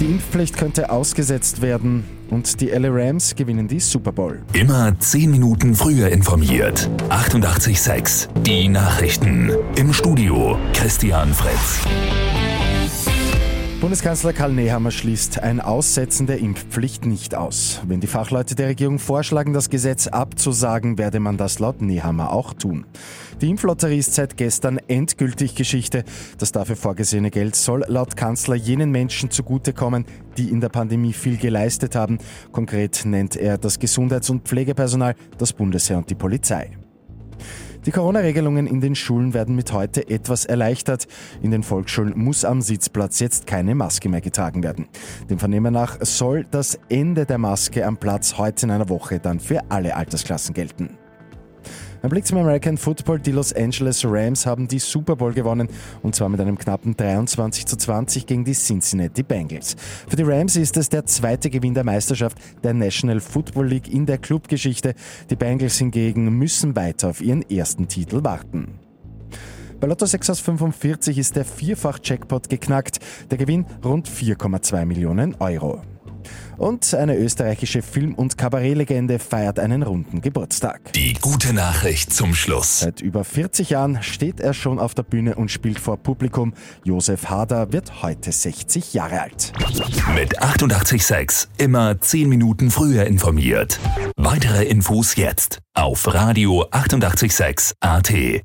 Impfpflicht könnte ausgesetzt werden und die LA Rams gewinnen die Super Bowl. Immer 10 Minuten früher informiert. 88,6. Die Nachrichten. Im Studio Christian Fritz. Bundeskanzler Karl Nehammer schließt ein Aussetzen der Impfpflicht nicht aus. Wenn die Fachleute der Regierung vorschlagen, das Gesetz abzusagen, werde man das laut Nehammer auch tun. Die Impflotterie ist seit gestern endgültig Geschichte. Das dafür vorgesehene Geld soll laut Kanzler jenen Menschen zugutekommen, die in der Pandemie viel geleistet haben. Konkret nennt er das Gesundheits- und Pflegepersonal, das Bundesheer und die Polizei. Die Corona-Regelungen in den Schulen werden mit heute etwas erleichtert. In den Volksschulen muss am Sitzplatz jetzt keine Maske mehr getragen werden. Dem Vernehmen nach soll das Ende der Maske am Platz heute in einer Woche dann für alle Altersklassen gelten. Ein Blick zum American Football. Die Los Angeles Rams haben die Super Bowl gewonnen und zwar mit einem knappen 23 zu 20 gegen die Cincinnati Bengals. Für die Rams ist es der zweite Gewinn der Meisterschaft der National Football League in der Clubgeschichte. Die Bengals hingegen müssen weiter auf ihren ersten Titel warten. Bei Lotto 6 aus 45 ist der Vierfach-Jackpot geknackt. Der Gewinn rund 4,2 Millionen Euro. Und eine österreichische Film- und Kabarettlegende feiert einen runden Geburtstag. Die gute Nachricht zum Schluss. Seit über 40 Jahren steht er schon auf der Bühne und spielt vor Publikum. Josef Hader wird heute 60 Jahre alt. Mit 886 immer 10 Minuten früher informiert. Weitere Infos jetzt auf Radio 886 AT.